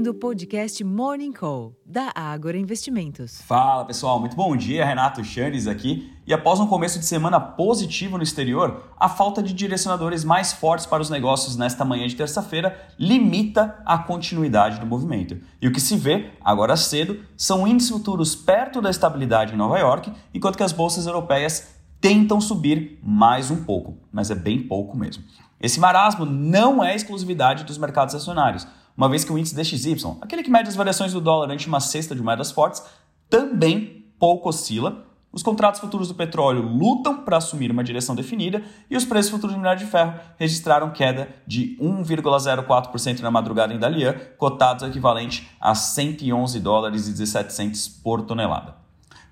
ouvindo o podcast Morning Call, da Ágora Investimentos. Fala pessoal, muito bom dia. Renato Chanes aqui. E após um começo de semana positivo no exterior, a falta de direcionadores mais fortes para os negócios nesta manhã de terça-feira limita a continuidade do movimento. E o que se vê agora cedo são índices futuros perto da estabilidade em Nova York, enquanto que as bolsas europeias tentam subir mais um pouco, mas é bem pouco mesmo. Esse marasmo não é exclusividade dos mercados acionários uma vez que o índice DXY, aquele que mede as variações do dólar ante uma cesta de moedas fortes, também pouco oscila. Os contratos futuros do petróleo lutam para assumir uma direção definida e os preços futuros do minério de ferro registraram queda de 1,04% na madrugada em Dalian, cotados equivalente a 111 dólares e 17 centes por tonelada.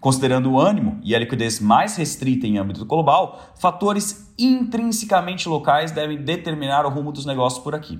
Considerando o ânimo e a liquidez mais restrita em âmbito global, fatores intrinsecamente locais devem determinar o rumo dos negócios por aqui.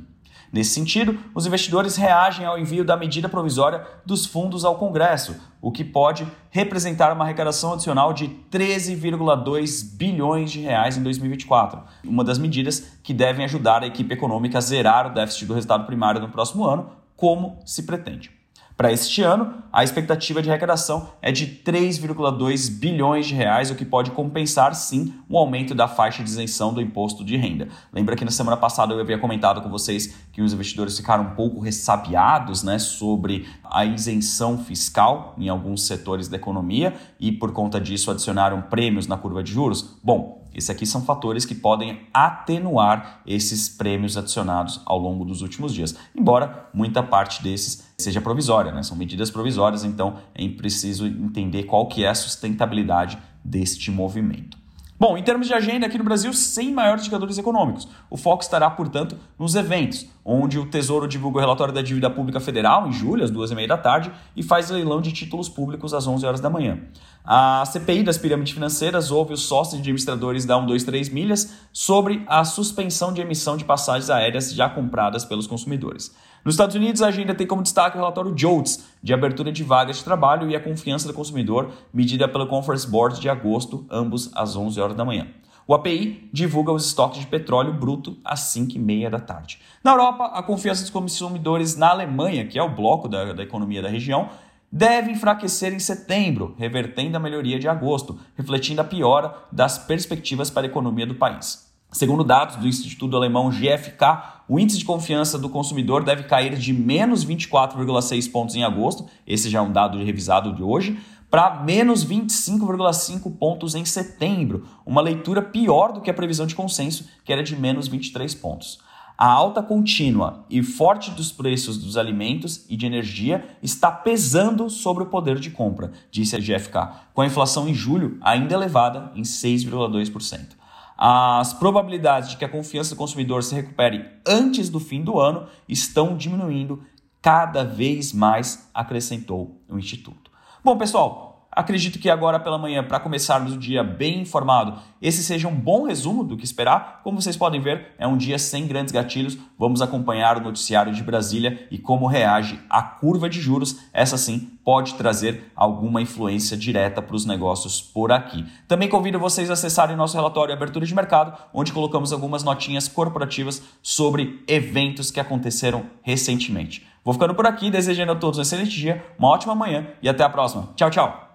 Nesse sentido, os investidores reagem ao envio da medida provisória dos fundos ao Congresso, o que pode representar uma arrecadação adicional de 13,2 bilhões de reais em 2024. Uma das medidas que devem ajudar a equipe econômica a zerar o déficit do resultado primário no próximo ano, como se pretende. Para este ano, a expectativa de arrecadação é de 3,2 bilhões de reais, o que pode compensar sim o aumento da faixa de isenção do imposto de renda. Lembra que na semana passada eu havia comentado com vocês que os investidores ficaram um pouco ressabiados né, sobre a isenção fiscal em alguns setores da economia e por conta disso adicionaram prêmios na curva de juros? Bom, esses aqui são fatores que podem atenuar esses prêmios adicionados ao longo dos últimos dias, embora muita parte desses seja provisória, né? São medidas provisórias, então é preciso entender qual que é a sustentabilidade deste movimento. Bom, em termos de agenda aqui no Brasil, sem maiores indicadores econômicos. O foco estará, portanto, nos eventos, onde o Tesouro divulga o relatório da dívida pública federal em julho, às duas e meia da tarde, e faz leilão de títulos públicos às 11 horas da manhã. A CPI das pirâmides financeiras ouve os sócios administradores da 123 Milhas sobre a suspensão de emissão de passagens aéreas já compradas pelos consumidores. Nos Estados Unidos, a agenda tem como destaque o relatório JOLTS, de abertura de vagas de trabalho e a confiança do consumidor, medida pelo Conference Board de agosto, ambos às 11 da manhã. O API divulga os estoques de petróleo bruto às 5h30 da tarde. Na Europa, a confiança dos consumidores na Alemanha, que é o bloco da, da economia da região, deve enfraquecer em setembro, revertendo a melhoria de agosto, refletindo a piora das perspectivas para a economia do país. Segundo dados do Instituto Alemão GfK, o índice de confiança do consumidor deve cair de menos 24,6 pontos em agosto, esse já é um dado revisado de hoje, para menos 25,5 pontos em setembro, uma leitura pior do que a previsão de consenso, que era de menos 23 pontos. A alta contínua e forte dos preços dos alimentos e de energia está pesando sobre o poder de compra, disse a GfK, com a inflação em julho ainda elevada em 6,2% as probabilidades de que a confiança do consumidor se recupere antes do fim do ano estão diminuindo cada vez mais, acrescentou o Instituto. Bom, pessoal, Acredito que agora pela manhã, para começarmos o dia bem informado, esse seja um bom resumo do que esperar. Como vocês podem ver, é um dia sem grandes gatilhos. Vamos acompanhar o noticiário de Brasília e como reage a curva de juros. Essa sim pode trazer alguma influência direta para os negócios por aqui. Também convido vocês a acessarem nosso relatório Abertura de Mercado, onde colocamos algumas notinhas corporativas sobre eventos que aconteceram recentemente. Vou ficando por aqui, desejando a todos um excelente dia, uma ótima manhã e até a próxima. Tchau, tchau!